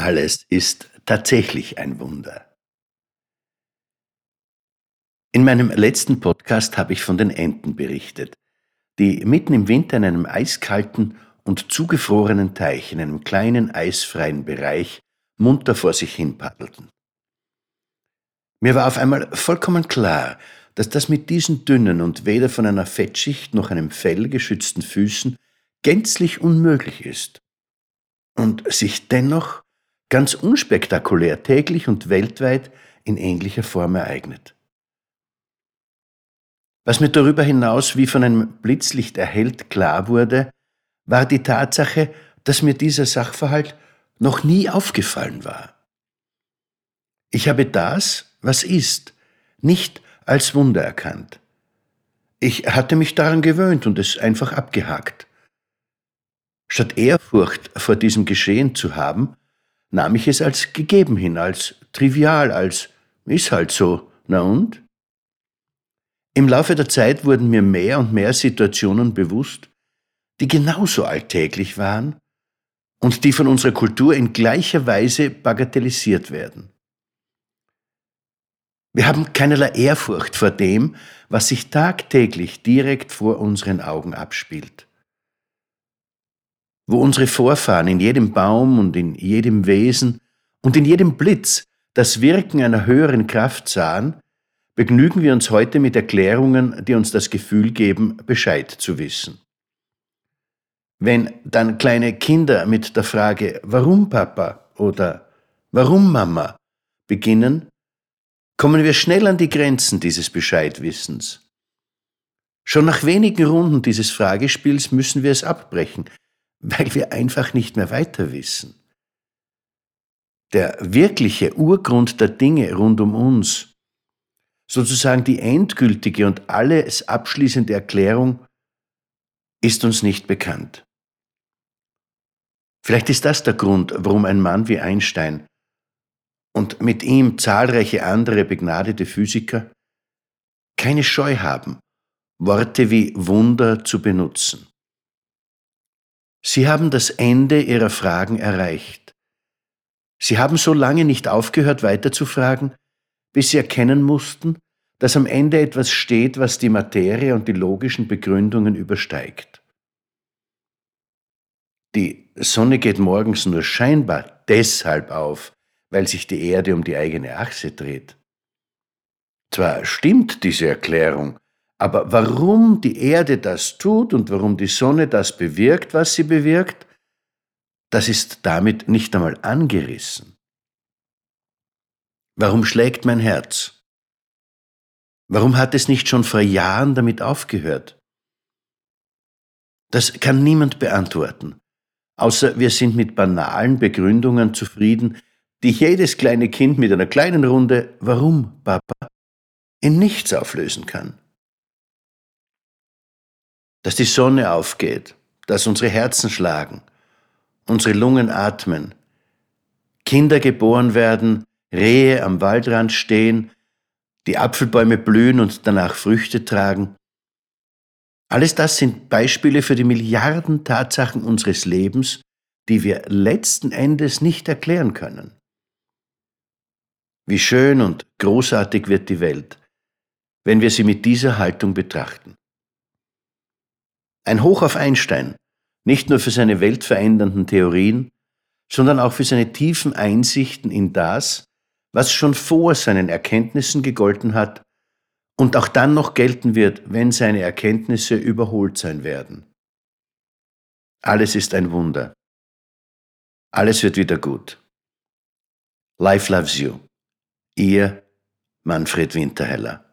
Alles ist tatsächlich ein Wunder. In meinem letzten Podcast habe ich von den Enten berichtet, die mitten im Winter in einem eiskalten und zugefrorenen Teich in einem kleinen eisfreien Bereich munter vor sich hin paddelten. Mir war auf einmal vollkommen klar, dass das mit diesen dünnen und weder von einer Fettschicht noch einem Fell geschützten Füßen gänzlich unmöglich ist und sich dennoch ganz unspektakulär täglich und weltweit in ähnlicher Form ereignet. Was mir darüber hinaus wie von einem Blitzlicht erhellt klar wurde, war die Tatsache, dass mir dieser Sachverhalt noch nie aufgefallen war. Ich habe das, was ist, nicht als Wunder erkannt. Ich hatte mich daran gewöhnt und es einfach abgehakt. Statt Ehrfurcht vor diesem Geschehen zu haben, nahm ich es als gegeben hin, als trivial, als ist halt so. Na und? Im Laufe der Zeit wurden mir mehr und mehr Situationen bewusst, die genauso alltäglich waren und die von unserer Kultur in gleicher Weise bagatellisiert werden. Wir haben keinerlei Ehrfurcht vor dem, was sich tagtäglich direkt vor unseren Augen abspielt. Wo unsere Vorfahren in jedem Baum und in jedem Wesen und in jedem Blitz das Wirken einer höheren Kraft sahen, begnügen wir uns heute mit Erklärungen, die uns das Gefühl geben, Bescheid zu wissen. Wenn dann kleine Kinder mit der Frage Warum Papa oder Warum Mama beginnen, kommen wir schnell an die Grenzen dieses Bescheidwissens. Schon nach wenigen Runden dieses Fragespiels müssen wir es abbrechen, weil wir einfach nicht mehr weiter wissen. Der wirkliche Urgrund der Dinge rund um uns, sozusagen die endgültige und alles abschließende Erklärung, ist uns nicht bekannt. Vielleicht ist das der Grund, warum ein Mann wie Einstein und mit ihm zahlreiche andere begnadete Physiker keine Scheu haben, Worte wie Wunder zu benutzen. Sie haben das Ende ihrer Fragen erreicht. Sie haben so lange nicht aufgehört weiter zu fragen, bis sie erkennen mussten, dass am Ende etwas steht, was die Materie und die logischen Begründungen übersteigt. Die Sonne geht morgens nur scheinbar deshalb auf, weil sich die Erde um die eigene Achse dreht. Zwar stimmt diese Erklärung, aber warum die Erde das tut und warum die Sonne das bewirkt, was sie bewirkt, das ist damit nicht einmal angerissen. Warum schlägt mein Herz? Warum hat es nicht schon vor Jahren damit aufgehört? Das kann niemand beantworten, außer wir sind mit banalen Begründungen zufrieden, die jedes kleine Kind mit einer kleinen Runde Warum, Papa, in nichts auflösen kann. Dass die Sonne aufgeht, dass unsere Herzen schlagen, unsere Lungen atmen, Kinder geboren werden, Rehe am Waldrand stehen, die Apfelbäume blühen und danach Früchte tragen. Alles das sind Beispiele für die Milliarden Tatsachen unseres Lebens, die wir letzten Endes nicht erklären können. Wie schön und großartig wird die Welt, wenn wir sie mit dieser Haltung betrachten. Ein Hoch auf Einstein, nicht nur für seine weltverändernden Theorien, sondern auch für seine tiefen Einsichten in das, was schon vor seinen Erkenntnissen gegolten hat und auch dann noch gelten wird, wenn seine Erkenntnisse überholt sein werden. Alles ist ein Wunder. Alles wird wieder gut. Life loves you. Ihr Manfred Winterheller.